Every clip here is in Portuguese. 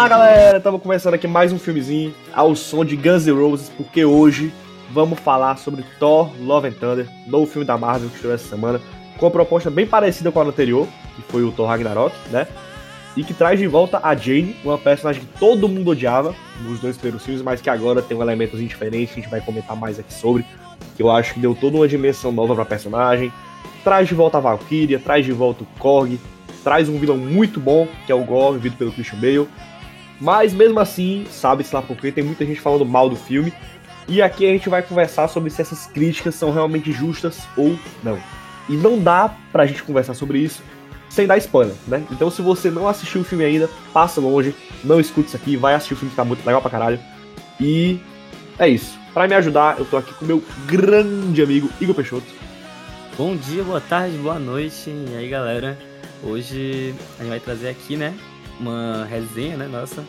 Fala galera, estamos começando aqui mais um filmezinho ao som de Guns N' Roses, porque hoje vamos falar sobre Thor Love and Thunder, novo filme da Marvel que estreou essa semana, com uma proposta bem parecida com a anterior, que foi o Thor Ragnarok, né? E que traz de volta a Jane, uma personagem que todo mundo odiava nos dois primeiros filmes, mas que agora tem um elemento diferente que a gente vai comentar mais aqui sobre, que eu acho que deu toda uma dimensão nova pra personagem. Traz de volta a Valkyria, traz de volta o Korg, traz um vilão muito bom, que é o Gore, vivido pelo Christian Bale. Mas mesmo assim, sabe-se lá porque tem muita gente falando mal do filme. E aqui a gente vai conversar sobre se essas críticas são realmente justas ou não. E não dá pra gente conversar sobre isso sem dar spoiler, né? Então se você não assistiu o filme ainda, passa longe, não escute isso aqui, vai assistir o filme que tá muito legal pra caralho. E é isso. Para me ajudar, eu tô aqui com o meu grande amigo Igor Peixoto. Bom dia, boa tarde, boa noite. E aí, galera? Hoje a gente vai trazer aqui, né, uma resenha, né, nossa,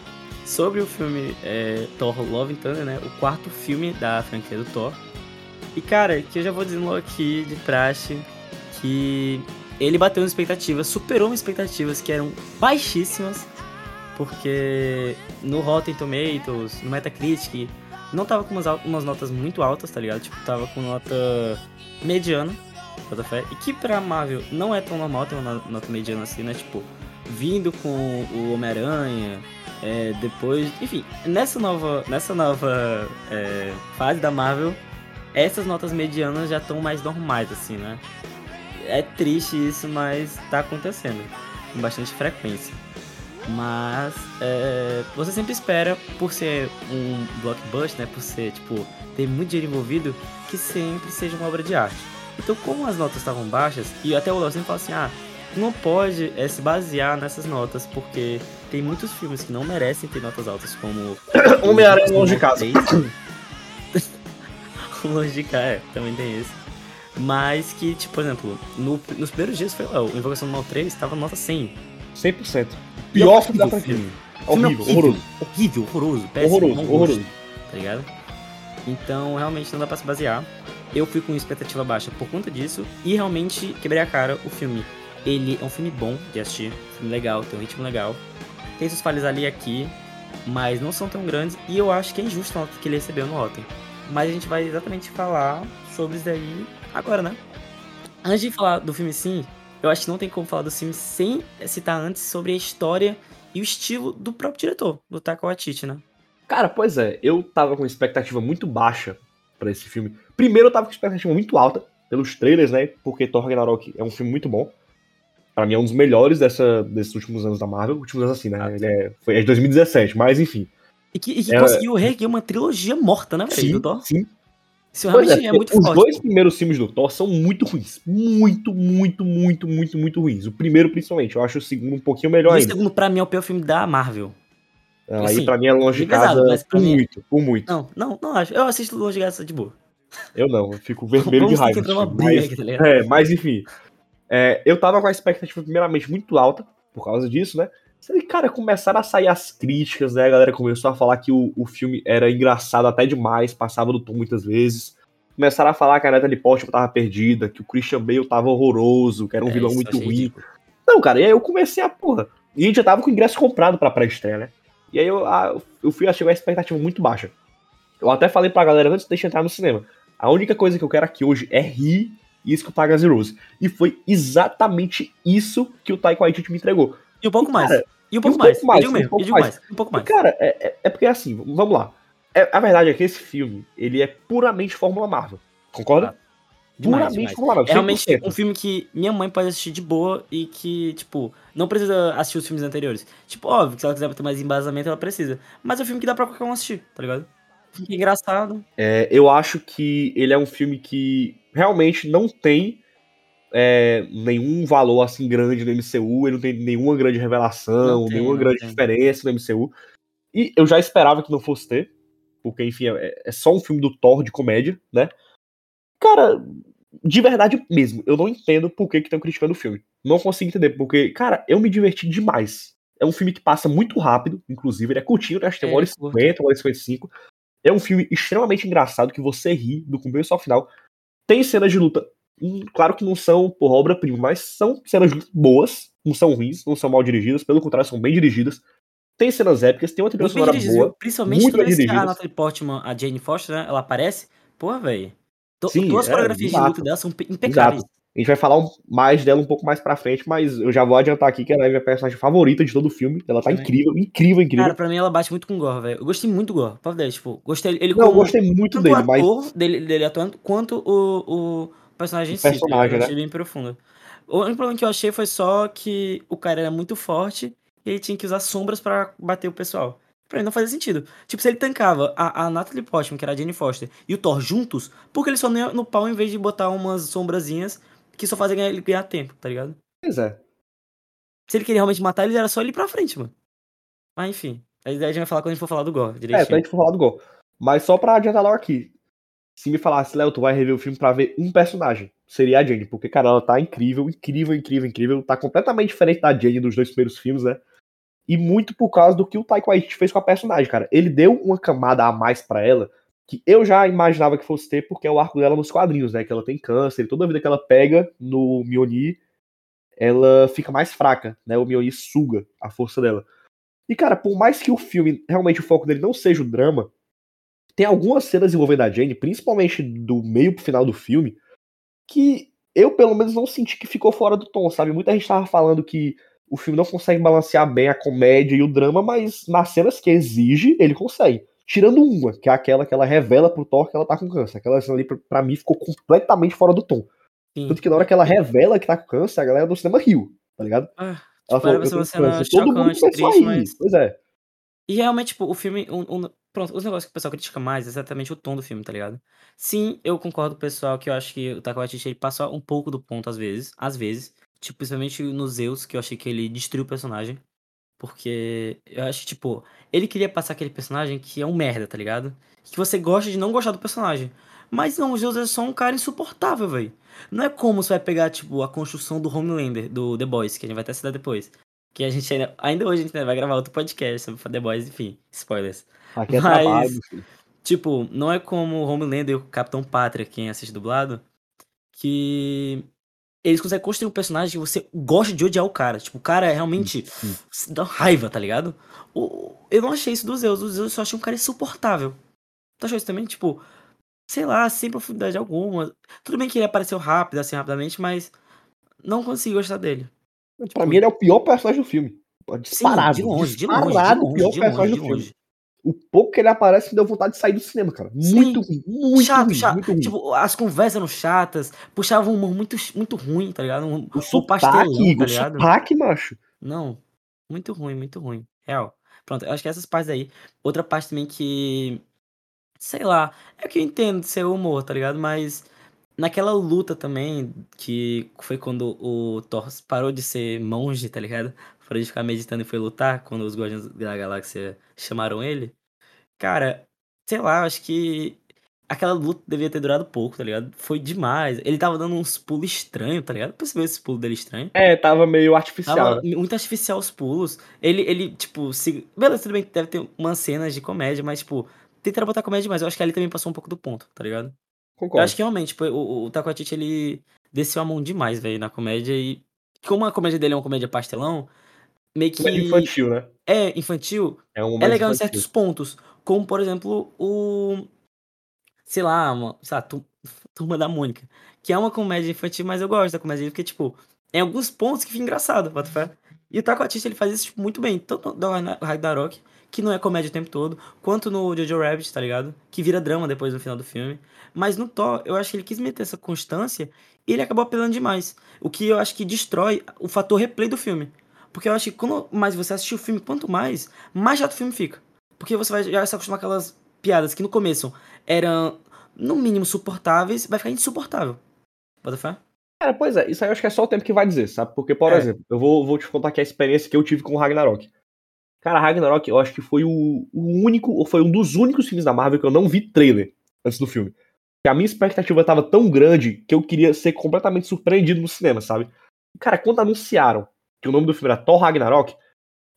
sobre o filme é, Thor Love and Thunder, né, o quarto filme da franquia do Thor. E, cara, que eu já vou dizendo logo aqui, de praxe, que ele bateu nas expectativas, superou as expectativas que eram baixíssimas, porque no Rotten Tomatoes, no Metacritic, não tava com umas, umas notas muito altas, tá ligado? Tipo, tava com nota mediana, fé. E que pra Marvel não é tão normal ter uma nota mediana assim, né? Tipo, vindo com o Homem-Aranha, é, depois. Enfim, nessa nova, nessa nova é, fase da Marvel, essas notas medianas já estão mais normais, assim, né? É triste isso, mas tá acontecendo com bastante frequência. Mas é, você sempre espera, por ser um blockbuster, né? Por ser, tipo, ter muito dinheiro envolvido, que sempre seja uma obra de arte. Então, como as notas estavam baixas, e até o Léo sempre fala assim, ah, não pode é, se basear nessas notas, porque tem muitos filmes que não merecem ter notas altas, como... Homem-Aranha Longe de Casa. longe de casa, é, também tem esse. Mas que, tipo, por exemplo, no, nos primeiros dias foi, o Invocação do Mal 3 estava nota 100. 100%. Pior filme da franquia. Horrível, horroroso. Horrível, horroroso. Péssimo, horroroso, horroroso. Tá ligado? Então, realmente não dá pra se basear. Eu fui com expectativa baixa por conta disso e realmente quebrei a cara. O filme, ele é um filme bom de assistir, um filme legal, tem um ritmo legal. Tem suas falhas ali aqui, mas não são tão grandes e eu acho que é injusto nota que ele recebeu no Rotten. Mas a gente vai exatamente falar sobre isso daí agora, né? Antes de falar do filme sim, eu acho que não tem como falar do filme sem citar antes sobre a história e o estilo do próprio diretor, do Taika Waititi, né? Cara, pois é, eu tava com expectativa muito baixa para esse filme. Primeiro eu tava com expectativa muito alta pelos trailers, né? Porque Thor Ragnarok é um filme muito bom. Pra mim é um dos melhores dessa, desses últimos anos da Marvel. Últimos anos assim, né? Ah. Ele é, foi, é de 2017, mas enfim. E que, e que é, conseguiu reerguer uma trilogia morta, né, velho? Sim, Thor? sim. Isso realmente é, é, muito os forte. Os dois primeiros filmes do Thor são muito ruins. Muito, muito, muito, muito, muito ruins. O primeiro, principalmente. Eu acho o segundo um pouquinho melhor e ainda. O segundo, pra mim, é o pior filme da Marvel. Não, aí pra mim é longe de casa pesado, por mim... muito, por muito. Não, não, não acho. Eu assisto longe de casa de boa. Eu não, eu fico vermelho de raiva. Mas, aqui, tá é, mas enfim. É, eu tava com a expectativa primeiramente muito alta, por causa disso, né? E, cara, começaram a sair as críticas, né? A galera começou a falar que o, o filme era engraçado até demais, passava do tom muitas vezes. Começaram a falar que a Natalie Portman tava perdida, que o Christian Bale tava horroroso, que era um é, vilão muito ruim. Não, cara, e aí eu comecei a porra. E a gente já tava com o ingresso comprado pra pré-estreia, né? E aí eu, eu fui achei uma expectativa muito baixa. Eu até falei pra galera antes de entrar no cinema. A única coisa que eu quero aqui hoje é rir e escutar Guns N' Roses. E foi exatamente isso que o Taika Waititi me entregou. E um pouco mais. E um pouco, mais. Um pouco mais. um pouco mais. Um pouco mais. cara, é, é, é, porque assim, vamos lá. É, a verdade é que esse filme, ele é puramente Fórmula Marvel. Concorda? Ah, demais, puramente demais. Fórmula Marvel. É realmente um filme que minha mãe pode assistir de boa e que, tipo, não precisa assistir os filmes anteriores. Tipo, óbvio que se ela quiser ter mais embasamento, ela precisa. Mas é um filme que dá pra qualquer um assistir, tá ligado? Que engraçado. É, eu acho que ele é um filme que realmente não tem é, nenhum valor assim grande no MCU, ele não tem nenhuma grande revelação, tem, nenhuma grande tem. diferença no MCU. E eu já esperava que não fosse ter, porque, enfim, é, é só um filme do Thor de comédia, né? Cara, de verdade mesmo, eu não entendo por que estão criticando o filme. Não consigo entender, porque, cara, eu me diverti demais. É um filme que passa muito rápido, inclusive, ele é curtinho, né? Acho que tem é, uma hora e 50, uma hora e 55. É um filme extremamente engraçado que você ri do começo ao final. Tem cenas de luta, claro que não são por obra-prima, mas são cenas de luta boas, não são ruins, não são mal dirigidas, pelo contrário, são bem dirigidas. tem cenas épicas, tem uma trilha sonora boa. Principalmente muito toda vez que a Natalie Portman, a Jane Foster, né, ela aparece, porra, velho. Todas as é, coreografias de luta dela são impecáveis. Exato. A gente vai falar mais dela um pouco mais pra frente, mas eu já vou adiantar aqui que ela é a minha personagem favorita de todo o filme. Ela tá incrível, incrível, incrível. Cara, pra mim ela bate muito com o Gore, velho. Eu gostei muito do Gore, pra ver, tipo, gostei ele Não, eu gostei muito dele, mas. Dele, dele atuando, quanto o, o personagem em si. Personagem, né? bem profundo. O único problema que eu achei foi só que o cara era muito forte e ele tinha que usar sombras para bater o pessoal. Pra ele não fazia sentido. Tipo, se ele tancava a, a Natalie Portman, que era a Jane Foster, e o Thor juntos, porque ele só não ia no pau em vez de botar umas sombrazinhas que só fazem ele ganhar tempo, tá ligado? Pois é. Se ele queria realmente matar ele, era só ele ir pra frente, mano. Mas enfim. Aí a gente vai falar quando a gente for falar do Gore, direitinho. É, quando a gente for falar do Gore. Mas só pra adiantar logo aqui. Se me falasse, Léo, tu vai rever o filme pra ver um personagem, seria a Jane. Porque, cara, ela tá incrível, incrível, incrível, incrível. Tá completamente diferente da Jane dos dois primeiros filmes, né? E muito por causa do que o Taika Waititi fez com a personagem, cara. Ele deu uma camada a mais para ela que eu já imaginava que fosse ter, porque é o arco dela nos quadrinhos, né? Que ela tem câncer, e toda vida que ela pega no Mioni, ela fica mais fraca, né? O Mioni suga a força dela. E, cara, por mais que o filme, realmente o foco dele não seja o drama, tem algumas cenas envolvendo a Jane, principalmente do meio pro final do filme, que eu, pelo menos, não senti que ficou fora do tom, sabe? Muita gente tava falando que o filme não consegue balancear bem a comédia e o drama, mas nas cenas que exige, ele consegue. Tirando uma, que é aquela que ela revela pro Thor que ela tá com câncer. Aquela cena ali, pra, mim, ficou completamente fora do tom. Sim. Tanto que na hora que ela revela que tá com câncer, a galera do cinema riu, tá ligado? Ah, ela tipo, falou, eu tenho câncer. Todo mundo começou a rir. Mas... Pois é. E realmente, tipo, o filme. Um, um, pronto, os negócios que o pessoal critica mais é exatamente o tom do filme, tá ligado? Sim, eu concordo com o pessoal que eu acho que o Taika Waititi ele passa um pouco do ponto às vezes. Às vezes. Tipo, principalmente no Zeus, que eu achei que ele destruiu o personagem. Porque eu acho que, tipo, ele queria passar aquele personagem que é um merda, tá ligado? Que você gosta de não gostar do personagem. Mas não, o Zeus é só um cara insuportável, velho. Não é como você vai pegar, tipo, a construção do Homelander, do The Boys, que a gente vai até citar depois. Que a gente ainda, ainda hoje a gente vai gravar outro podcast sobre The Boys, enfim, spoilers. Aqui é Mas, trabalho, tipo, não é como o Homelander e o Capitão Pátria, quem assiste dublado, que eles conseguem construir um personagem que você gosta de odiar o cara. Tipo, o cara é realmente. dá raiva, tá ligado? O, eu não achei isso dos Zeus. Dos Zeus eu só achei um cara insuportável. Tu achou isso também? Tipo, sei lá, sem profundidade alguma. Tudo bem que ele apareceu rápido, assim, rapidamente, mas não consegui gostar dele. Pra tipo, mim, ele é o pior personagem do filme. Disparado. Sim, de longe, de longe. Disparado, de longe, o pior personagem do filme. O pouco que ele aparece me deu vontade de sair do cinema, cara. Muito Sim. ruim, muito chato, ruim, chato. Muito ruim. Tipo, as conversas eram chatas, puxavam um humor muito, muito ruim, tá ligado? Um, o um pastelão, tá ligado? O sotaque, macho. Não, muito ruim, muito ruim. Real. Pronto, eu acho que essas partes aí. Outra parte também que. Sei lá, é que eu entendo de ser humor, tá ligado? Mas naquela luta também, que foi quando o Thor parou de ser monge, tá ligado? Parou de ficar meditando e foi lutar, quando os Guardiões da Galáxia chamaram ele. Cara, sei lá, acho que aquela luta devia ter durado pouco, tá ligado? Foi demais. Ele tava dando uns pulos estranhos, tá ligado? Percebeu esse pulo dele estranho? É, tava meio artificial. Tava muito artificial os pulos. Ele, ele tipo, se... beleza, tudo bem que deve ter umas cenas de comédia, mas, tipo, tentaram botar comédia demais. Eu acho que ali também passou um pouco do ponto, tá ligado? Concordo. Eu acho que realmente, tipo, o, o ele desceu a mão demais, velho, na comédia e. Como a comédia dele é uma comédia pastelão, meio que. É infantil, né? É, infantil. É, um é legal infantil. em certos pontos. Como, por exemplo, o. Sei lá, uma, sei lá, Turma da Mônica. Que é uma comédia infantil, mas eu gosto da comédia porque, tipo, em alguns pontos que fica engraçado, bota fé. E o Taco Artista, ele faz isso tipo, muito bem, tanto no Ragnarok, que não é comédia o tempo todo, quanto no Jojo Rabbit, tá ligado? Que vira drama depois no final do filme. Mas no Thor, eu acho que ele quis meter essa constância e ele acabou apelando demais. O que eu acho que destrói o fator replay do filme. Porque eu acho que quanto mais você assistir o filme, quanto mais, mais chato o filme fica. Porque você vai já se acostumar com aquelas piadas que no começo eram, no mínimo, suportáveis, vai ficar insuportável. Bota fé? Cara, pois é, isso aí eu acho que é só o tempo que vai dizer, sabe? Porque, por é. exemplo, eu vou, vou te contar aqui a experiência que eu tive com o Ragnarok. Cara, Ragnarok, eu acho que foi o, o único, ou foi um dos únicos filmes da Marvel que eu não vi trailer antes do filme. Que a minha expectativa tava tão grande que eu queria ser completamente surpreendido no cinema, sabe? Cara, quando anunciaram que o nome do filme era Thor Ragnarok,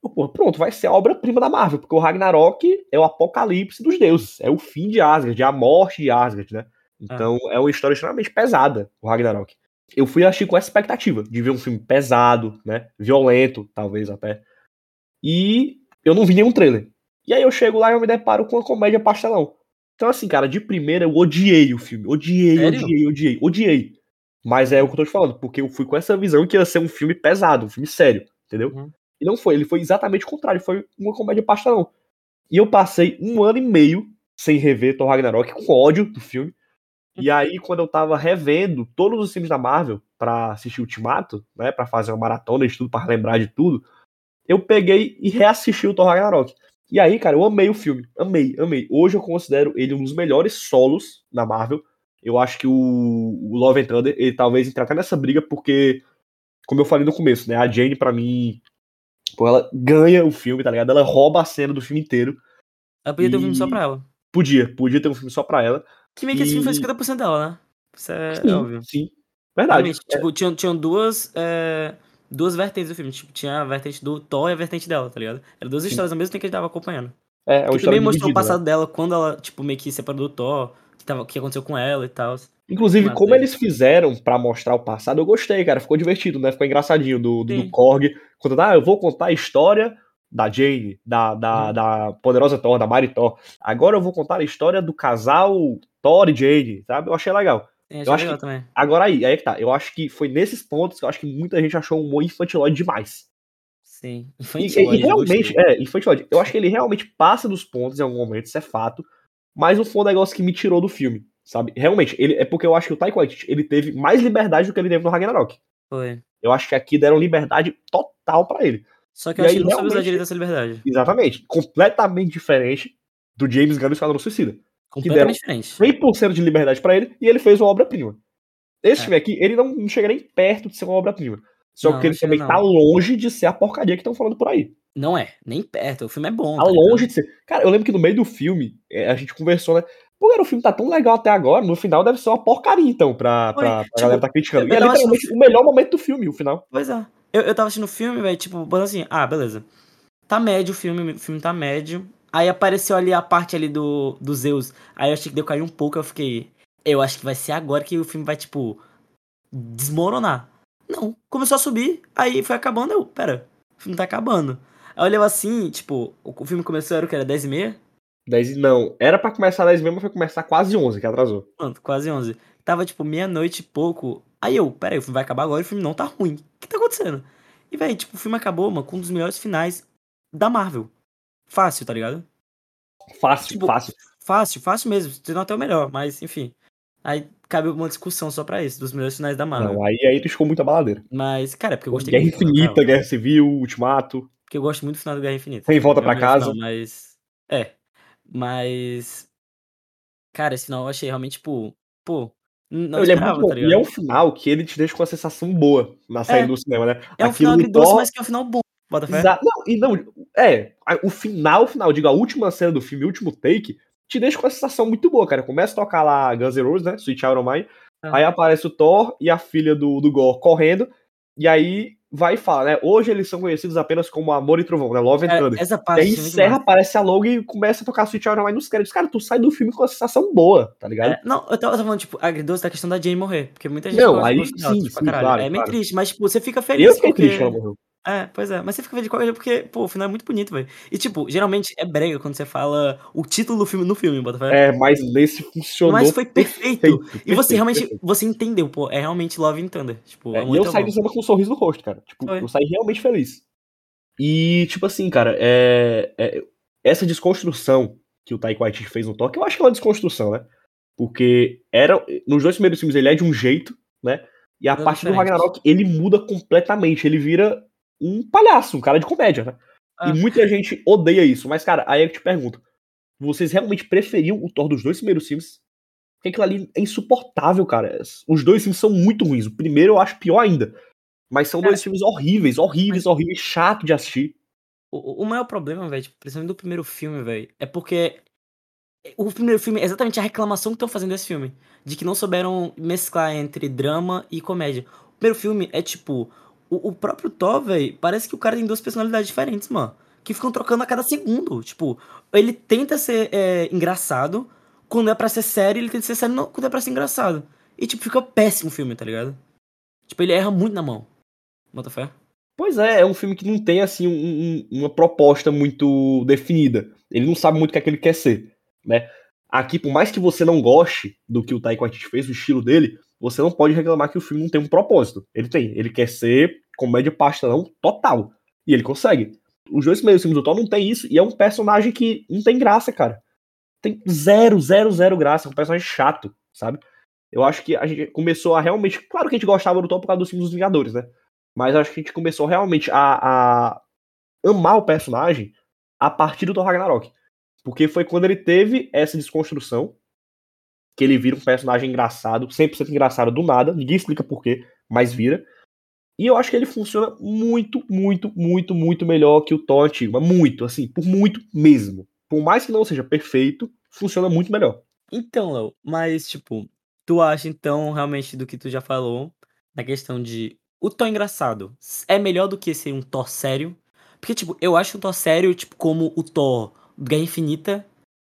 eu, pô, pronto, vai ser a obra-prima da Marvel, porque o Ragnarok é o apocalipse dos deuses, é o fim de Asgard, é a morte de Asgard, né? Então é, é uma história extremamente pesada, o Ragnarok. Eu fui assistir com essa expectativa de ver um filme pesado, né? Violento, talvez até. E eu não vi nenhum trailer. E aí eu chego lá e eu me deparo com uma comédia pastelão. Então, assim, cara, de primeira eu odiei o filme. Odiei, Sério? odiei, odiei, odiei. Mas é o que eu tô te falando, porque eu fui com essa visão que ia ser um filme pesado, um filme sério, entendeu? Uhum. E não foi, ele foi exatamente o contrário, foi uma comédia pastelão. E eu passei um ano e meio sem rever Thor Ragnarok, com ódio do filme. E aí, quando eu tava revendo todos os filmes da Marvel pra assistir Ultimato, né, pra fazer uma maratona de tudo, pra lembrar de tudo, eu peguei e reassisti o Thor Ragnarok. E aí, cara, eu amei o filme. Amei, amei. Hoje eu considero ele um dos melhores solos da Marvel. Eu acho que o, o Love and Thunder, ele talvez entre até nessa briga, porque, como eu falei no começo, né, a Jane, pra mim, pô, ela ganha o filme, tá ligado? Ela rouba a cena do filme inteiro. Ela podia ter um E- filme só pra ela. Podia, podia ter um filme só pra ela. Que meio que esse filme foi E- 50% dela, né? Isso é, Sim, é óbvio. sim. Verdade. Realmente, tipo, tinham, tinham duas, é, duas vertentes do filme. Tipo, tinha a vertente do Thor e a vertente dela, tá ligado? Eram duas Sim. histórias ao mesmo tempo que a gente tava acompanhando. É, é uma Que também mostrou o né? passado dela, quando ela, tipo, meio que separou do Thor, que, tava, o que aconteceu com ela e tal. Inclusive, como isso. eles fizeram pra mostrar o passado, eu gostei, cara. Ficou divertido, né? Ficou engraçadinho do, do, do. Korg. Quando, ah, eu vou contar a história da Jane, da, da, Uhum. da poderosa Thor, da Mari Thor. Agora eu vou contar a história do casal Thor e Jane, sabe? Eu achei legal. Sim, Eu acho legal também. Agora aí, aí é que tá. Eu acho que foi nesses pontos que eu acho que muita gente achou o humor infantilóide demais. Sim. E, Infantil, e eu realmente, é, infantilóide. Eu acho que ele realmente passa dos pontos em algum momento, isso é fato. Mas não foi um negócio que me tirou do filme, sabe? Realmente, ele, é porque eu acho que o Taika Waititi, ele teve mais liberdade do que ele teve no Ragnarok. Foi. Eu acho que aqui deram liberdade total pra ele. Só que E eu acho que ele não soube usar direito essa liberdade. Exatamente. Completamente diferente do James Gunn Esquadrão Suicida. Completamente diferente. 100% de liberdade pra ele e ele fez uma obra-prima. Esse É. filme aqui, ele não, não chega nem perto de ser uma obra-prima. Só Não, que ele também não. tá longe de ser a porcaria que estão falando por aí. Não é, nem perto. O filme é bom. Tá tá ligado? longe de ser. Cara, eu lembro que no meio do filme, é, a gente conversou, né? Pô, cara, o filme tá tão legal até agora, no final deve ser uma porcaria, então, pra, Foi, pra, pra tipo, galera tá criticando. E é literalmente o melhor momento do filme, o final. Pois é. Eu, eu tava assistindo o filme, velho, tipo, botando assim, ah, beleza. Tá médio o filme, o filme tá médio. Aí apareceu ali a parte ali do, do Zeus. Aí eu achei que deu cair um pouco, eu fiquei. Eu acho que vai ser agora que o filme vai, tipo, desmoronar. Não, começou a subir, aí foi acabando, eu, pera, o filme tá acabando. Aí eu assim, tipo, o, filme começou, era o que? Era 10 e meia? 10 e não. Era pra começar 10 mesmo, mas foi começar quase 11, que atrasou. Pronto, quase 11. Tava, tipo, meia-noite e pouco. Aí eu, pera aí, o filme vai acabar agora e o filme não tá ruim. O que tá acontecendo? E, velho, tipo, o filme acabou, mano, com um dos melhores finais da Marvel. Fácil, tá ligado? Fácil, Tipo, fácil. Fácil, fácil mesmo. Sendo até o melhor, mas, enfim. Aí cabe uma discussão só pra isso, dos melhores finais da Marvel. Não, aí, aí tu ficou muita baladeira. Mas, cara, é porque eu gostei Guerra muito. Infinita. Guerra Civil, Ultimato. Porque eu gosto muito do final do Guerra Infinita. Sem volta É melhor casa. final, mas. É. Mas. Cara, esse final eu achei realmente, tipo. Pô. Não ele é esperava, muito bom. tá e é um final que ele te deixa com uma sensação boa na saída É. do cinema, né? É um Aquilo final do agridoce, Thor- mas que é um final bom. Bota fé. Exa- Não, e não, é, o final, final, digo, a última cena do filme, o último take, te deixa com uma sensação muito boa, cara. Começa a tocar lá Guns N' Roses, né? Sweet Child O' Mine. Ah. Aí aparece o Thor e a filha do, do Gore correndo. E aí vai e fala, né? Hoje eles são conhecidos apenas como Amor e Trovão, né? Love and Cara, Thunder. essa E parte aí é encerra, aparece a logo e começa a tocar Sweet Child O' Mine nos créditos. Cara, tu sai do filme com uma sensação boa, tá ligado? É, não, eu tava, falando, tipo, agridoce da questão da Jane morrer. Porque muita gente Não, aí sim, tipo, sim, caralho. claro, é meio claro. triste, mas, tipo, você fica feliz. eu fiquei porque... triste que ela morreu. É, pois é. Mas você fica feliz de qualquer jeito porque, pô, o final é muito bonito, velho. E, tipo, geralmente é brega quando você fala o título do filme no filme, bota fé. É, mas nesse funcionou. Mas foi perfeito. E você perfeito, realmente, perfeito. você entendeu, pô, é realmente Love and Thunder. Tipo, É, é, e eu saí do cinema com um sorriso no rosto, cara. Tipo, eu saí realmente feliz. E, tipo assim, cara, é, é- essa desconstrução que o Taika Waititi fez no Thor, que eu acho que é uma desconstrução, né? Porque era, nos dois primeiros filmes ele é de um jeito, né? E a Totalmente partir do diferente. Ragnarok ele muda completamente. Ele vira um palhaço, um cara de comédia, né? Ah. E muita gente odeia isso. Mas, cara, aí eu te pergunto: vocês realmente preferiam o Thor dos dois primeiros filmes? Porque aquilo ali é insuportável, cara. Os dois filmes são muito ruins. O primeiro eu acho pior ainda. Mas são Cara, dois filmes horríveis, horríveis, horríveis, chato de assistir. O, o maior problema, velho, tipo, principalmente do primeiro filme, velho, é porque o primeiro filme é exatamente a reclamação que estão fazendo desse filme. De que não souberam mesclar entre drama e comédia. O primeiro filme é tipo. O, o próprio Thor, velho, parece que o cara tem duas personalidades diferentes, mano. Que ficam trocando a cada segundo. Tipo, ele tenta ser é, engraçado. Quando é pra ser sério, ele tenta ser sério quando é pra ser engraçado. E, tipo, fica péssimo o filme, tá ligado? Tipo, ele erra muito na mão. Bota fé? Pois é, é um filme que não tem, assim, um, um, uma proposta muito definida. Ele não sabe muito o que é que ele quer ser, né? Aqui, por mais que você não goste do que o Taika Waititi fez, o estilo dele, você não pode reclamar que o filme não tem um propósito. Ele tem. Ele quer ser comédia pastelão total. E ele consegue. Os dois primeiros filmes do Thor não tem isso. E é um personagem que não tem graça, cara. Tem zero, zero, zero graça. É um personagem chato, sabe? Eu acho que a gente começou a realmente. Claro que a gente gostava do Thor por causa dos filmes dos Vingadores, né? Mas acho que a gente começou realmente a, a amar o personagem a partir do Thor Ragnarok. Porque foi quando ele teve essa desconstrução que ele vira um personagem engraçado, 100% engraçado do nada, ninguém explica porquê, mas vira. E eu acho que ele funciona muito, muito, muito, muito melhor que o Thor antigo. Muito, assim, por muito mesmo. Por mais que não seja perfeito, funciona muito melhor. Então, Léo, mas, tipo, tu acha, então, realmente, do que tu já falou, na questão de o Thor engraçado é melhor do que ser um Thor sério? Porque, tipo, eu acho o Thor sério, tipo, como o Thor Guerra Infinita,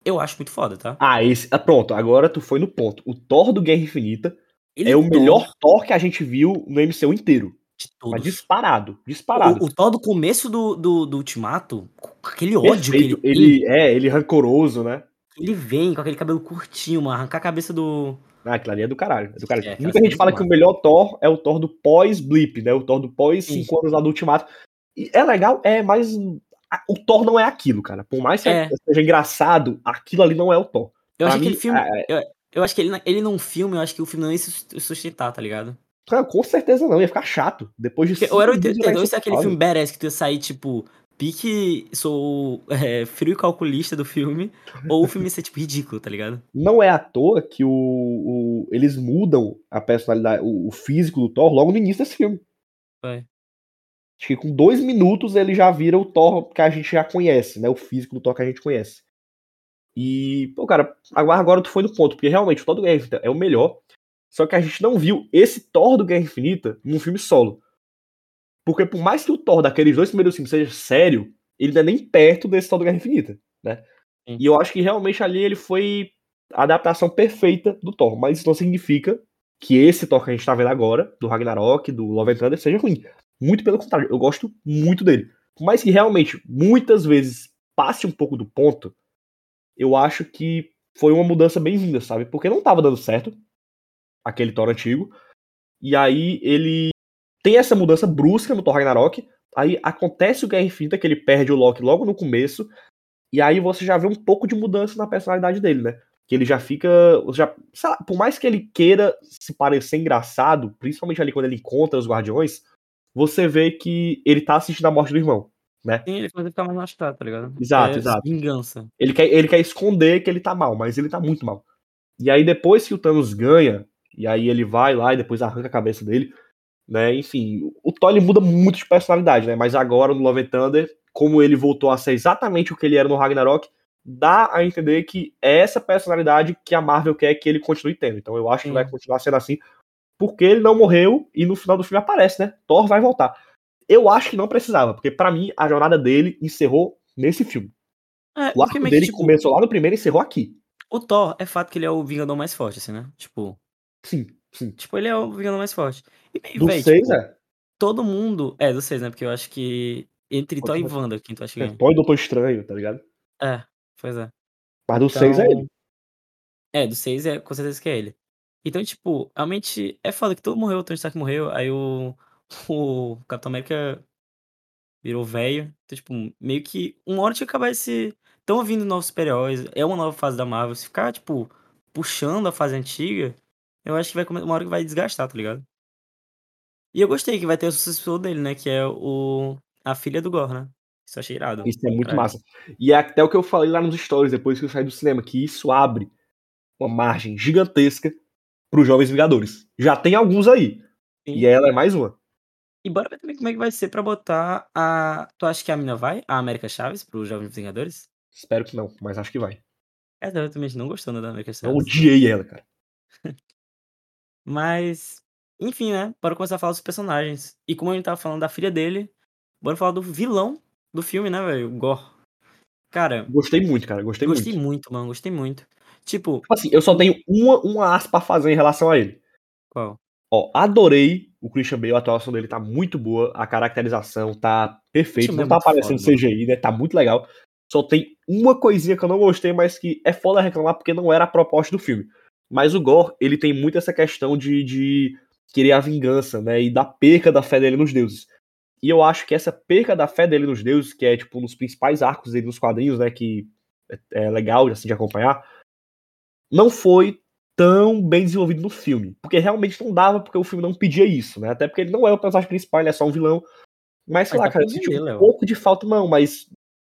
eu acho muito foda, tá? Ah, esse. Ah, pronto, agora tu foi no ponto. O Thor do Guerra Infinita Ele é o melhor Thor que a gente viu no MCU inteiro. De todos. Mas disparado, disparado. O, o Thor do começo do, do, do Ultimato, aquele ódio Perfeito. que ele, ele É, ele rancoroso, né? Ele vem com aquele cabelo curtinho, mano, arrancar a cabeça do. Ah, aquilo ali é do caralho. É do caralho. É, Muita gente fala que o melhor Thor é o Thor do pós-blip, né? O Thor do pós 5 anos lá do Ultimato. E é legal, é, mas o Thor não é aquilo, cara. Por mais que é. seja engraçado, aquilo ali não é o Thor. Eu acho que aquele filme. É... Eu, eu, acho que ele, ele não filme, eu acho que o filme não ia sustentar, tá ligado? Cara, com certeza não, ia ficar chato. Depois de. Ou era 82 se é aquele filme badass que tu ia sair, tipo, pique, sou é, frio calculista do filme, ou o filme ser, tipo, ridículo, tá ligado? Não é à toa que o, o eles mudam a personalidade, o, o, físico do Thor logo no início desse filme. Vai. Acho que com dois minutos ele já vira o Thor que a gente já conhece, né? O físico do Thor que a gente conhece. E, pô, cara, agora, agora tu foi no ponto, porque realmente o Thor do Guerra Infinita é o melhor. Só que a gente não viu esse Thor do Guerra Infinita num filme solo. Porque por mais que o Thor daqueles dois primeiros filmes seja sério, ele não é nem perto desse Thor do Guerra Infinita, né? Sim. E eu acho que realmente ali ele foi a adaptação perfeita do Thor. Mas isso não significa que esse Thor que a gente tá vendo agora, do Ragnarok, do Love and Thunder, seja ruim. Muito pelo contrário, eu gosto muito dele. Por mais que realmente, muitas vezes, passe um pouco do ponto, eu acho que foi uma mudança bem-vinda, sabe? Porque não tava dando certo aquele Thor antigo. E aí ele tem essa mudança brusca no Thor Ragnarok. Aí acontece o Guerra Infinita, que ele perde o Loki logo no começo. E aí você já vê um pouco de mudança na personalidade dele, né? Que ele já fica. Já, lá, por mais que ele queira se parecer engraçado, principalmente ali quando ele encontra os Guardiões, você vê que ele tá assistindo a morte do irmão, né? Sim, ele pode ficar mais machucado, tá ligado? Exato, é exato. Vingança. Ele quer, ele quer esconder que ele tá mal, mas ele tá muito mal. E aí depois que o Thanos ganha, e aí ele vai lá e depois arranca a cabeça dele, né? Enfim, o Thor ele muda muito de personalidade, né? Mas agora no Love and Thunder, como ele voltou a ser exatamente o que ele era no Ragnarok, dá a entender que é essa personalidade que a Marvel quer que ele continue tendo. Então eu acho Sim. que vai continuar sendo assim, porque ele não morreu e no final do filme aparece, né? Thor vai voltar. Eu acho que não precisava, porque para mim a jornada dele encerrou nesse filme. É, o arco dele que, tipo, começou lá no primeiro e encerrou aqui. O Thor é fato que ele é o Vingador mais forte, assim, né? Tipo. Sim, sim. Tipo, ele é o Vingador mais forte. E, do 6, tipo, é? Todo mundo. É, do 6, né? Porque eu acho que. Entre Thor e Wanda, quem tu acha que é? Thor e Doutor Estranho, tá ligado? É, pois é. Mas do 6 então... é ele. É, do 6 é com certeza que é ele. Então, tipo, realmente é foda que todo morreu, o Tony Stark morreu, aí o, o Capitão América virou velho. Então, tipo, meio que uma hora tinha que acabar esse. Estão vindo novos super-heróis, é uma nova fase da Marvel. Se ficar, tipo, puxando a fase antiga, eu acho que vai uma hora que vai desgastar, tá ligado? E eu gostei que vai ter o sucessor dele, né? Que é o. A filha do Gore, né? Isso achei irado. Isso é muito massa. E é até o que eu falei lá nos stories depois que eu saí do cinema, que isso abre uma margem gigantesca para os Jovens Vingadores. Já tem alguns aí. Sim. E ela é mais uma. E bora ver também como é que vai ser para botar a. Tu acha que a mina vai? A América Chaves para os Jovens Vingadores? Espero que não, mas acho que vai. É, exatamente, não gostando da América Chaves. Eu odiei ela, cara. mas, enfim, né? Bora começar a falar dos personagens. E como a gente tava falando da filha dele, bora falar do vilão do filme, né, velho? Gore. Cara. Gostei muito, cara. Gostei, gostei muito. Gostei muito, mano. Gostei muito. Tipo. Assim, eu só tenho uma, uma aspa a fazer em relação a ele. Qual? Ó, adorei o Christian Bale, a atuação dele tá muito boa, a caracterização tá perfeita, não tá é muito aparecendo foda, CGI, né? Tá muito legal. Só tem uma coisinha que eu não gostei, mas que é foda reclamar porque não era a proposta do filme. Mas o Gore, ele tem muito essa questão de, de querer a vingança, né? E da perca da fé dele nos deuses. E eu acho que essa perca da fé dele nos deuses, que é tipo um dos principais arcos dele nos quadrinhos, né? Que é, é legal assim, de acompanhar, não foi tão bem desenvolvido no filme. Porque realmente não dava, porque o filme não pedia isso, né? Até porque ele não é o personagem principal, ele é só um vilão. Mas sei Mas lá, dá cara, eu senti um Léo. pouco de falta, não, mas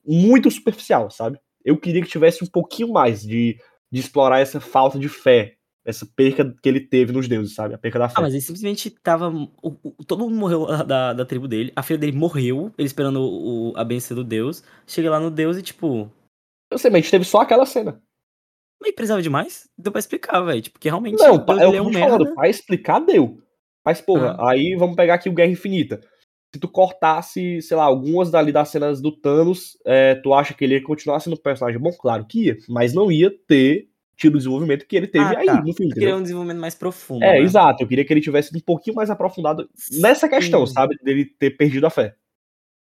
muito superficial, sabe? Eu queria que tivesse um pouquinho mais de, de explorar essa falta de fé, essa perca que ele teve nos deuses, sabe? A perca da fé. Ah, mas ele simplesmente tava. o- o- todo mundo morreu da, da tribo dele. A filha dele morreu, ele esperando o, a benção do Deus. Chega lá no Deus e, tipo. Eu sei, mas a gente teve só aquela cena. Mas precisava demais? mais? Deu pra explicar, velho. Tipo, porque realmente Não, Deus é o que é eu um tô merda. falando, pra explicar deu. Mas, porra, Ah. aí vamos pegar aqui o Guerra Infinita. Se tu cortasse, sei lá, algumas dali das cenas do Thanos, é, tu acha que ele ia continuar sendo um personagem bom? Claro que ia, mas não ia ter tido o desenvolvimento que ele teve Ah, aí tá. no filme, Eu queria um desenvolvimento mais profundo. É, né? exato. Eu queria que ele tivesse um pouquinho mais aprofundado nessa questão, Sim. sabe? Dele ter perdido a fé.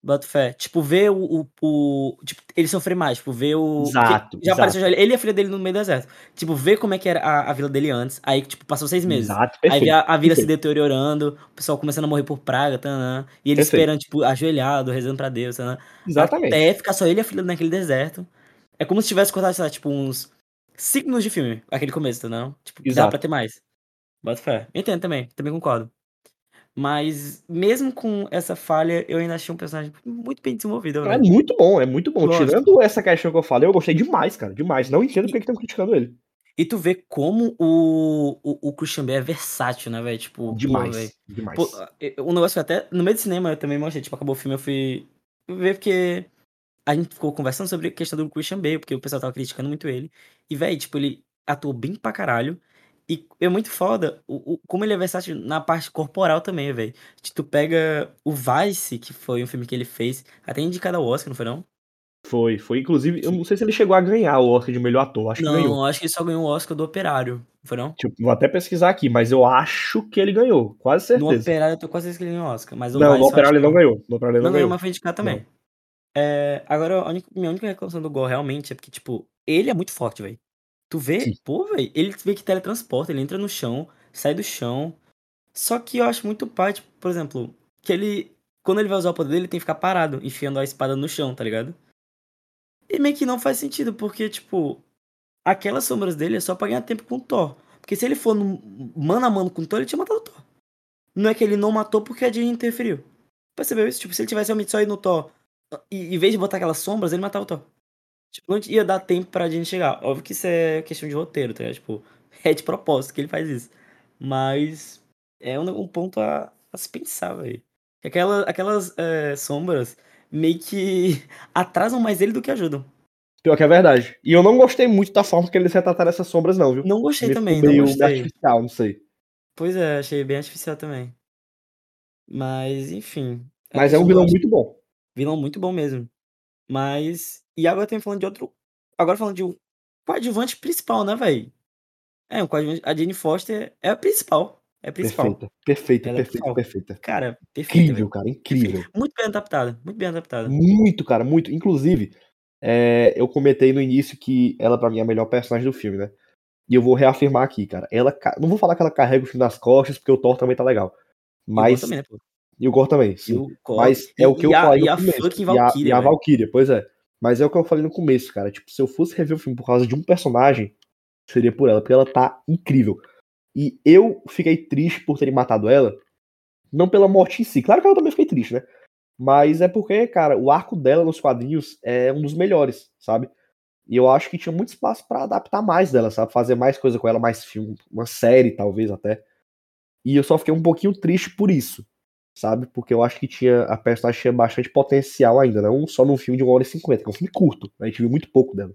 Boto fé. Tipo, ver o, o, o- Tipo, ele sofrer mais. Tipo, ver o. Exato, Já exato. apareceu já ele, e a filha dele no meio do deserto. Tipo, ver como é que era a, a vila dele antes. Aí, tipo, passou seis meses. Exato, Aí perfeito. vê a, a vila se perfeito. deteriorando, o pessoal começando a morrer por praga, tanã, e ele Perfeito. esperando, tipo, ajoelhado, rezando pra Deus, tanã, Exatamente. até ficar só ele e a filha naquele deserto. É como se tivesse cortado, sei lá, tipo, uns 5 minutos de filme, aquele começo, tá não? Tipo, que dá Exato. pra ter mais. Bota fé. Entendo também, também concordo. Mas, mesmo com essa falha, eu ainda achei um personagem muito bem desenvolvido, É velho. muito bom, é muito bom. Tirando essa questão que eu falei, eu gostei demais, cara. Demais. Não entendo porque que estão criticando ele. E tu vê como o, o, o Christian Bale é versátil, né, velho? Tipo, pô, velho. Demais. Demais. Pô, eu- o negócio foi até. No meio do cinema eu também mostrei, tipo, acabou o filme, eu fui ver porque a gente ficou conversando sobre a questão do Christian Bale, porque o pessoal tava criticando muito ele. E, velho, tipo, ele atuou bem pra caralho. E é muito foda o, o- como ele é versátil na parte corporal também, velho. Tipo, Tu pega o Vice, que foi um filme que ele fez, até indicado ao Oscar, não foi não? Foi, foi. Inclusive, eu não sei se ele chegou a ganhar o Oscar de melhor ator. Acho que não, ganhou. acho que ele só ganhou o Oscar do Operário, não foi não? Tipo, vou até pesquisar aqui, mas eu acho que ele ganhou. Quase No certeza. Operário eu tô quase certeza que ele ganhou o Oscar, mas o Não, Vice no Operário ele que não ganhou. No Operário ele Não não ganhou, ganhou. mas foi indicado também. É, agora, a única- minha única reclamação do Gol realmente é porque, tipo, ele é muito forte, velho. Tu vê, Sim. pô, velho, ele vê que teletransporta, ele entra no chão, sai do chão. Só que eu acho muito pai, tipo, por exemplo, que ele, quando ele vai usar o poder dele, ele tem que ficar parado, enfiando a espada no chão, tá ligado? E meio que não faz sentido, porque, tipo, aquelas sombras dele é só pra ganhar tempo com o Thor. Porque se ele for no, mano a mano com o Thor, ele tinha matado o Thor. Não é que ele não matou porque a Jane interferiu. Percebeu isso? Tipo, se ele tivesse realmente só ido no Thor, e em vez de botar aquelas sombras, ele matava o Thor. Tipo, não ia dar tempo pra Jane chegar. Óbvio que isso é questão de roteiro, tá ligado? Tipo, é de propósito que ele faz isso. Mas é um, um ponto a, a se pensar, velho. Aquela, aquelas é, sombras meio que atrasam mais ele do que ajudam. Pior que é verdade. E eu não gostei muito da forma que eles retrataram essas sombras, não, viu? Não gostei Me também, não gostei. artificial, não sei. Pois é, achei bem artificial também. Mas, enfim. a Mas é um vilão muito bom. Vilão muito bom mesmo. Mas. E agora tem falando de outro. Agora falando de um coadjuvante principal, né, velho? É, um coadjuvante. A Jane Foster é a principal. É a principal. Perfeita, perfeita, Ela é perfeita, perfeita. Cara, perfeita. Incrível, velho. cara, incrível. Muito bem adaptada. Muito bem adaptada. Muito, cara, muito. Inclusive, é, eu comentei no início que ela, pra mim, é a melhor personagem do filme, né? E eu vou reafirmar aqui, cara. Ela, não vou falar que ela carrega o filme nas costas, porque o Thor também tá legal. E o Mas. Thor também, né? E o Gore também, sim. o Thor- Mas é o que eu e a- falei E a fucking e a, Valkyria. e a. Valkyria, pois é. Mas é o que eu falei no começo, cara. Tipo, se eu fosse rever o filme por causa de um personagem, seria por ela, porque ela tá incrível. E eu fiquei triste por terem matado ela, não pela morte em si. Claro que eu também fiquei triste, né? Mas é porque, cara, o arco dela nos quadrinhos é um dos melhores, sabe? E eu acho que tinha muito espaço pra adaptar mais dela, sabe? Fazer mais coisa com ela, mais filme, uma série, talvez até. E eu só fiquei um pouquinho triste por isso, sabe? Porque eu acho que tinha a personagem tinha bastante potencial ainda, não só num filme de 1 hora e 50, que é um filme curto, né? a gente viu muito pouco dela.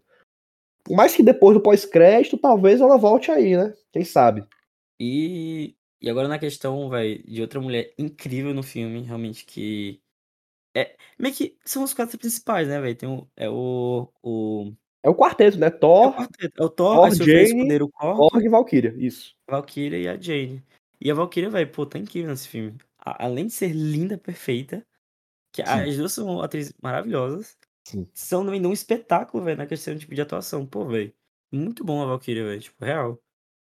Por mais que depois do pós-crédito, talvez ela volte aí, né? Quem sabe? E, e agora na questão, velho, de outra mulher incrível no filme, realmente, que. É, meio que são os quatro principais, né, velho? Tem o. É o. O, É o quarteto, né? é o Thor, quarteto. É o Thor, Thor, fizer Jane, Korg, Korg e Valkyria. Isso. a Valkyria e a Jane. E a Valkyria, velho, pô, tá incrível nesse filme. Além de ser linda, perfeita, que Sim. as duas são atrizes maravilhosas, Sim. são também um espetáculo, velho, na questão tipo, de atuação. Pô, velho, muito bom a Valkyria, velho, tipo, real.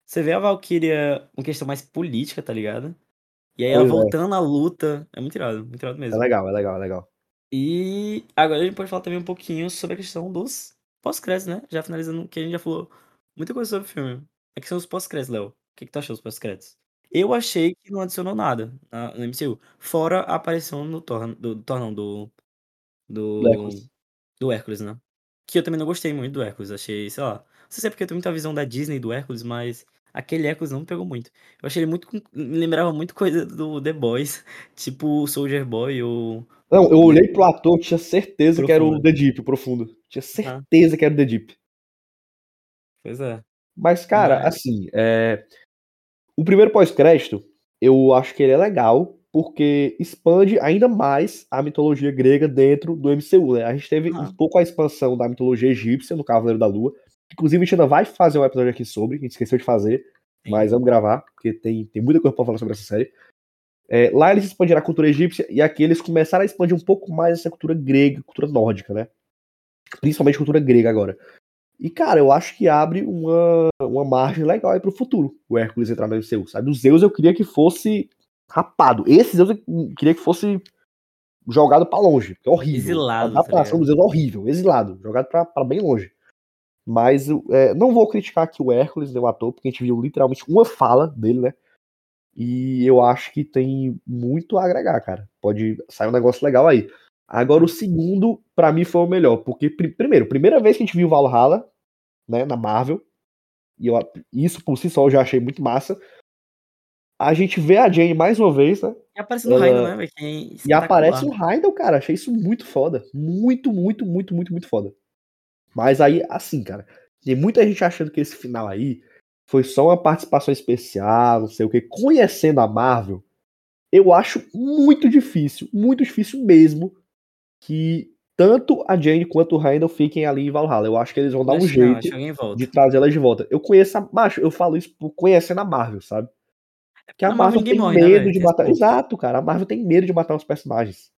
Você vê a Valkyria uma questão mais política, tá ligado? E aí ela é. voltando à luta, é muito irado, muito irado É mesmo. legal, é legal, é legal. E agora a gente pode falar também um pouquinho sobre a questão dos pós-créditos, né? Já finalizando, que a gente já falou muita coisa sobre o filme. A questão dos pós-créditos, Léo. O que, que tu achou dos pós-créditos? Eu achei que não adicionou nada na, no MCU. Fora a aparição no Thor, do, Thor não, do, do, Do Hércules. do Hércules, né? Que eu também não gostei muito do Hércules. Achei, sei lá. Não sei se é porque eu tenho muita visão da Disney do Hércules, mas aquele Hércules não me pegou muito. Eu achei ele muito. com- Me lembrava muito coisa do The Boys, tipo o Soldier Boy ou. Não, eu olhei pro ator, tinha certeza que era o Profundo. The Deep, o profundo. Tinha Ah. certeza que era o The Deep. Pois é. Mas, cara, Mas- assim, é... o primeiro pós-crédito, eu acho que ele é legal, porque expande ainda mais a mitologia grega dentro do MCU, né? A gente teve Aham. um pouco a expansão da mitologia egípcia no Cavaleiro da Lua. Inclusive, a gente ainda vai fazer um episódio aqui sobre, a gente esqueceu de fazer, Sim. mas vamos gravar, porque tem, tem muita coisa pra falar sobre essa série. É, lá eles expandiram a cultura egípcia, e aqui eles começaram a expandir um pouco mais essa cultura grega, cultura nórdica, né? Principalmente cultura grega agora. E, cara, eu acho que abre uma, uma margem legal aí pro futuro, o Hércules entrar no MCU, sabe? O Zeus eu queria que fosse rapado. Esse Zeus eu queria que fosse jogado pra longe, que é horrível. Exilado, A tá adaptação do Zeus é horrível, exilado, jogado pra, pra bem longe. Mas é, não vou criticar aqui o Hércules, né, o ator, porque a gente viu literalmente uma fala dele, né? E eu acho que tem muito a agregar, cara. Pode sair um negócio legal aí. Agora, o segundo, pra mim, foi o melhor. Porque, pri- primeiro, primeira vez que a gente viu Valhalla, né, na Marvel, e eu, isso por si só eu já achei muito massa. A gente vê a Jane mais uma vez, né? E aparece no Raino, né, velho? é E aparece o Heindel, cara. Achei isso muito foda. Muito, muito, muito, muito, muito foda. Mas aí, assim, cara, tem muita gente achando que esse final aí foi só uma participação especial, não sei o que. Conhecendo a Marvel, eu acho muito difícil, muito difícil mesmo, que tanto a Jane quanto o Heindel fiquem ali em Valhalla. Eu acho que eles vão dar um Acho acho jeito de trazer elas de volta. Eu conheço a. Macho, eu falo isso por conhecendo a Marvel, sabe? Porque a Marvel Marvel tem morre, né, medo de Tem matar. povo. Exato, cara. A Marvel tem medo de matar os personagens.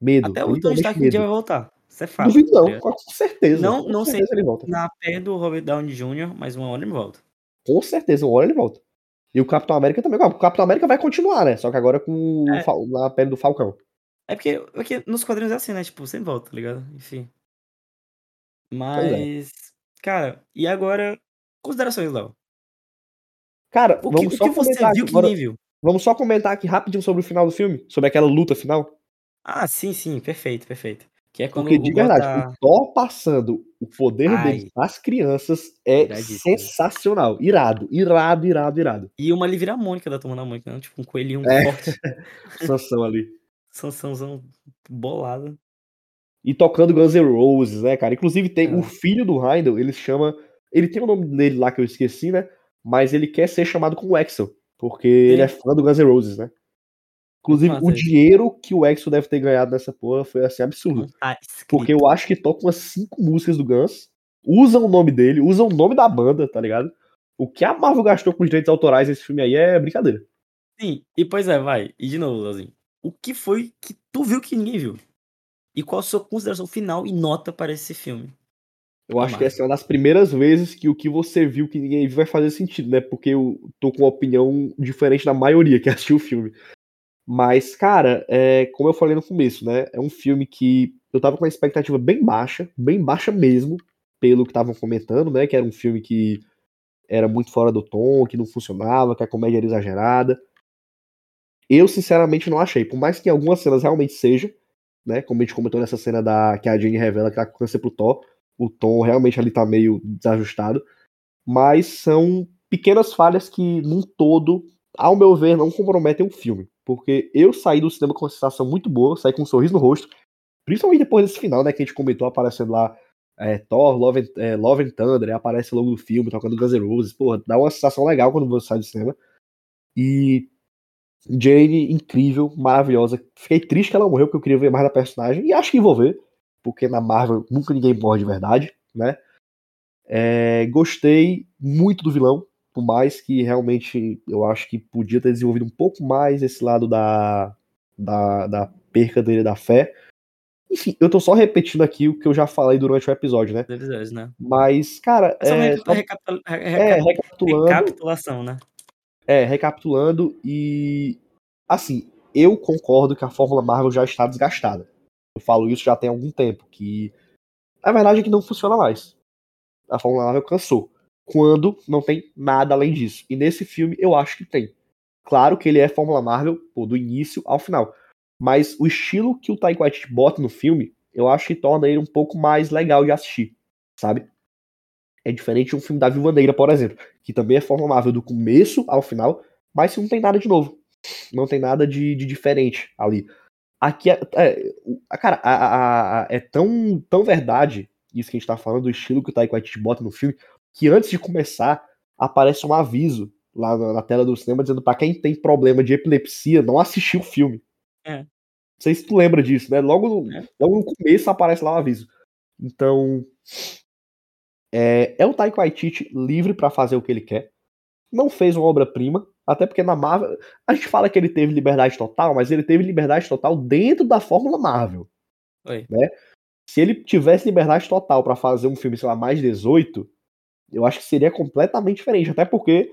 Medo. Até o Tony Stark um medo. dia vai voltar. Isso é fato. Duvido tá não, ligado? com certeza. Não- com não sei. certeza ele volta. Na pé do Robert Downey Jr., mas uma hora ele volta. Com certeza, uma hora ele volta. E o Capitão América também. O Capitão América vai continuar, né? Só que agora com É. Na pele do Falcão. É porque, porque nos quadrinhos é assim, né? Tipo, sempre volta, tá ligado? Enfim. é. Mas. Cara, e agora. Considerações, Léo. Cara, O que, vamos o só que você viu que agora- viu? Vamos só comentar aqui rapidinho sobre o final do filme, sobre aquela luta final. Ah, sim, sim, perfeito, perfeito. Que é Porque de verdade, tá- o Thor passando o poder Ai. dele às crianças é sensacional. Irado, irado, irado, irado. E uma ali vira a Mônica da Turma da Mônica, né? Tipo, um coelhinho É. forte. Sansão ali. Sansãozão bolado. E tocando Guns N' Roses, né, cara? Inclusive tem É. o filho do Heindel, ele chama. Ele tem o nome dele lá que eu esqueci, né? Mas ele quer ser chamado como Axel. Porque ele é fã do Guns N' Roses, né? Inclusive, o dinheiro que o Axel deve ter ganhado nessa porra foi assim absurdo. Tá. Porque eu acho que toca umas cinco músicas do Guns, usam o nome dele, usam o nome da banda, tá ligado? O que a Marvel gastou com os direitos autorais nesse filme aí é brincadeira. Sim, e pois é, vai. E de novo, Leozinho. O que foi que tu viu que ninguém viu? E qual a sua consideração final e nota para esse filme? Eu acho que essa é uma das primeiras vezes que o que você viu que ninguém viu vai fazer sentido, né? Porque eu tô com uma opinião diferente da maioria que assistiu o filme. Mas, cara, é, como eu falei no começo, né? É um filme que eu tava com uma expectativa bem baixa, bem baixa mesmo, pelo que estavam comentando, né? Que era um filme que era muito fora do tom, que não funcionava, que a comédia era exagerada. Eu, sinceramente, não achei. Por mais que em algumas cenas realmente seja, né? Como a gente comentou nessa cena da que a Jane revela que ela câncer pro Thor, o tom realmente ali tá meio desajustado. Mas são pequenas falhas que, num todo, ao meu ver, não comprometem o filme. Porque eu saí do cinema com uma sensação muito boa, saí com um sorriso no rosto. Principalmente depois desse final, né? Que a gente comentou aparecendo lá é, Thor, Love and, é, Love and Thunder, aparece logo no filme, tocando Guns N' Roses. Porra, dá uma sensação legal quando você sai do cinema. E Jane, incrível, maravilhosa. Fiquei triste que ela morreu, porque eu queria ver mais da personagem. E acho que vou ver, porque na Marvel nunca ninguém morre de verdade, né? É, gostei muito do vilão, Por mais que realmente eu acho que podia ter desenvolvido um pouco mais esse lado da, da, da perca dele da fé. Enfim, eu tô só repetindo aqui o que eu já falei durante o episódio, né? Episódios, né? Mas, cara. É, recapitul... é, recapitulando. Recapitulação, né? É, recapitulando e. Assim, eu concordo que a Fórmula Marvel já está desgastada. Eu falo isso já tem algum tempo, que a verdade é que não funciona mais. A Fórmula Marvel cansou. Quando não tem nada além disso. E nesse filme eu acho que tem. Claro que ele é Fórmula Marvel pô, do início ao final. Mas o estilo que o Waititi bota no filme, eu acho que torna ele um pouco mais legal de assistir, sabe? É diferente de um filme da Viúva Negra, por exemplo, que também é Fórmula Marvel do começo ao final, mas não tem nada de novo. Não tem nada de, de diferente ali. Aqui é, é cara, a, a, a, é tão, tão verdade isso que a gente tá falando, do estilo que o Taika Waititi bota no filme, que antes de começar aparece um aviso lá na, na tela do cinema dizendo para quem tem problema de epilepsia não assistir o filme. É. Não sei se tu lembra disso, né? Logo no, é. logo no começo aparece lá o aviso. Então, é, é o Taika Waititi livre para fazer o que ele quer. Não fez uma obra-prima, até porque na Marvel. A gente fala que ele teve liberdade total, mas ele teve liberdade total dentro da Fórmula Marvel. Oi. Né? Se ele tivesse liberdade total para fazer um filme, sei lá, mais 18, eu acho que seria completamente diferente. Até porque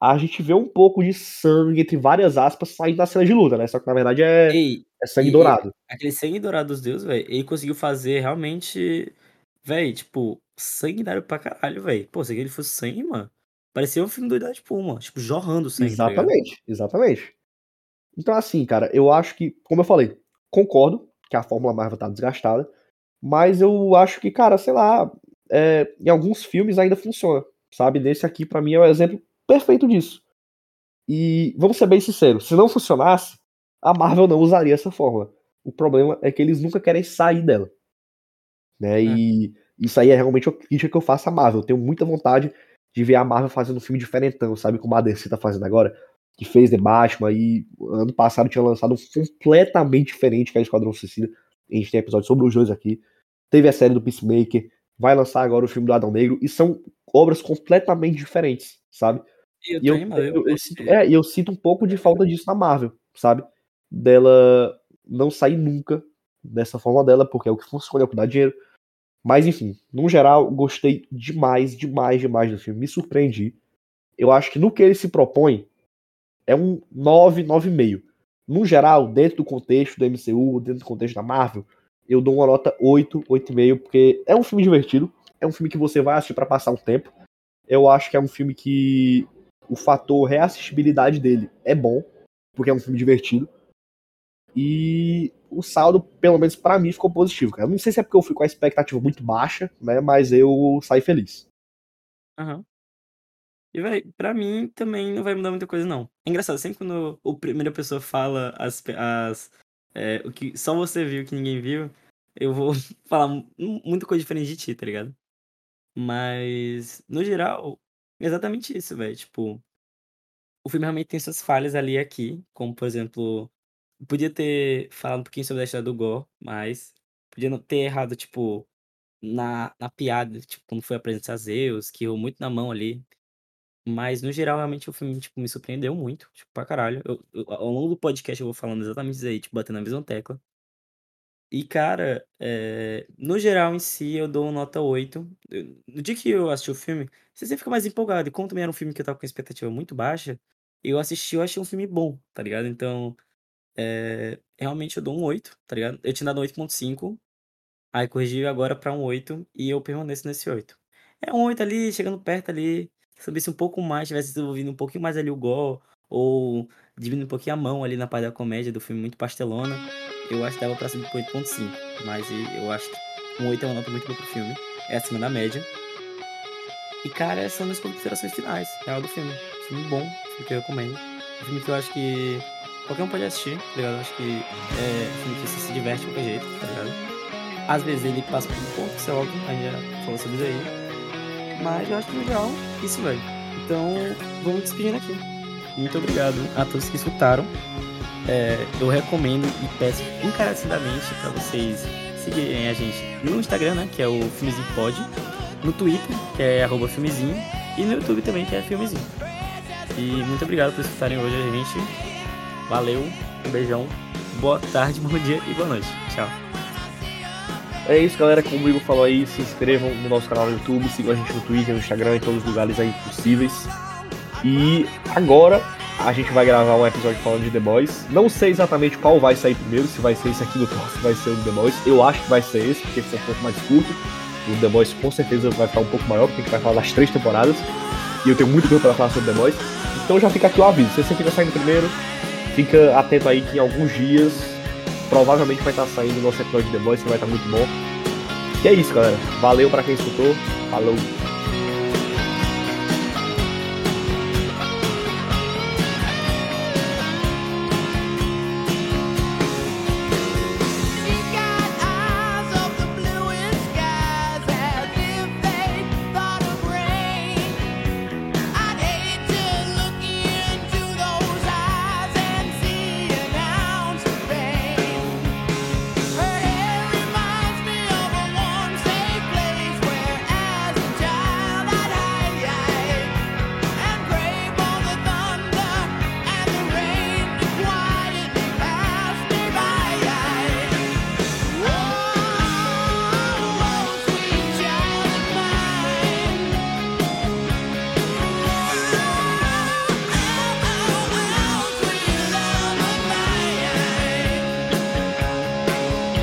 a gente vê um pouco de sangue, entre várias aspas, saindo da cena de luta, né? Só que na verdade é, Ei, é sangue e, dourado. Aquele sangue dourado dos deuses, velho, ele conseguiu fazer realmente. Velho, tipo, sanguinário pra caralho, velho. Pô, se ele fosse sangue, mano. Parecia um filme do Idade Puma, tipo, jorrando sangue. Tá exatamente, tá exatamente. Então, assim, cara, eu acho que, como eu falei, concordo que a Fórmula Marvel tá desgastada, mas eu acho que, cara, sei lá, é, em alguns filmes ainda funciona, sabe? Nesse aqui, para mim, é o um exemplo perfeito disso. E vamos ser bem sinceros, se não funcionasse, a Marvel não usaria essa fórmula. O problema é que eles nunca querem sair dela. Né? É. E isso aí é realmente a crítica que eu faço à Marvel. Eu tenho muita vontade de ver a Marvel fazendo um filme diferentão, sabe? Como a DC tá fazendo agora. Que fez The Batman e ano passado tinha lançado um completamente diferente que é Esquadrão Suicida. A gente tem episódio sobre os dois aqui. Teve a série do Peacemaker. Vai lançar agora o filme do Adão Negro. E são obras completamente diferentes, sabe? Eu e eu, eu, eu, eu, sinto, é, eu sinto um pouco de falta disso na Marvel, sabe? Dela não sair nunca dessa forma dela, porque é o que funciona, é o que dá dinheiro. Mas enfim, no geral, gostei demais, demais, demais do filme. Me surpreendi. Eu acho que no que ele se propõe, é um 9, 9,5. No geral, dentro do contexto do MCU, dentro do contexto da Marvel, eu dou uma nota 8, 8,5, porque é um filme divertido. É um filme que você vai assistir para passar um tempo. Eu acho que é um filme que o fator reassistibilidade dele é bom, porque é um filme divertido. E o saldo, pelo menos para mim, ficou positivo, cara. Eu não sei se é porque eu fui com a expectativa muito baixa, né? Mas eu saí feliz. Aham. Uhum. E, velho, pra mim também não vai mudar muita coisa, não. É engraçado, sempre quando a primeira pessoa fala as, as, é, o que só você viu que ninguém viu, eu vou falar muita coisa diferente de ti, tá ligado? Mas, no geral, exatamente isso, velho. Tipo, o filme realmente tem suas falhas ali e aqui, como, por exemplo, Podia ter falado um pouquinho sobre a história do Gore, mas podia não ter errado, tipo, na, na piada, tipo, quando foi apresentar Zeus, que errou muito na mão ali. Mas, no geral, realmente o filme, tipo, me surpreendeu muito, tipo, pra caralho. Eu, eu, ao longo do podcast eu vou falando exatamente isso aí, tipo, batendo na mesma tecla. E, cara, é... no geral em si, eu dou nota 8. No dia que eu assisti o filme, você sempre fica mais empolgado. E como também era um filme que eu tava com expectativa muito baixa, eu assisti, eu achei um filme bom, tá ligado? Então, é, realmente eu dou um 8, tá ligado? Eu tinha dado um 8.5, aí corrigi agora pra um 8 e eu permaneço nesse 8. É um 8 ali, chegando perto ali. Se um pouco mais, tivesse desenvolvido um pouquinho mais ali o gol, ou diminuindo um pouquinho a mão ali na parte da comédia do filme muito pastelona, eu acho que dava pra subir pro 8.5. Mas eu acho que um 8 é uma nota muito boa pro filme. É acima da média. E, cara, essas são as considerações finais, real do filme. Filme bom, filme que eu recomendo. Filme que eu acho que Qualquer um pode assistir, tá ligado? Acho que é filme que você se diverte de qualquer jeito, tá ligado? Às vezes ele passa por um ponto, isso é óbvio, a gente já falou sobre isso aí. Mas eu acho que legal isso, velho. Então, vamos despedindo aqui. Muito obrigado a todos que escutaram. É, eu recomendo e peço encarecidamente para vocês seguirem a gente no Instagram, né, que é o Filmezinho Pod, no Twitter, que é arroba Filmezinho, e no YouTube também, que é filmezinho. E muito obrigado por escutarem hoje a gente. Valeu, um beijão, boa tarde, bom dia e boa noite. Tchau. É isso, galera. Como o Igor falou aí, se inscrevam no nosso canal no YouTube, sigam a gente no Twitter, no Instagram, em todos os lugares aí possíveis. E agora a gente vai gravar um episódio falando de The Boys. Não sei exatamente qual vai sair primeiro, se vai ser esse aqui do Thor, se vai ser o The Boys. Eu acho que vai ser esse, porque esse é um pouco mais curto. O The Boys com certeza vai ficar um pouco maior, porque a gente vai falar das três temporadas. E eu tenho muito tempo para falar sobre The Boys. Então já fica aqui o aviso. Se você fica saindo primeiro, fica atento aí que em alguns dias provavelmente vai estar saindo o nosso episódio de The Boys, que vai estar muito bom. E é isso, galera. Valeu para quem escutou. Falou!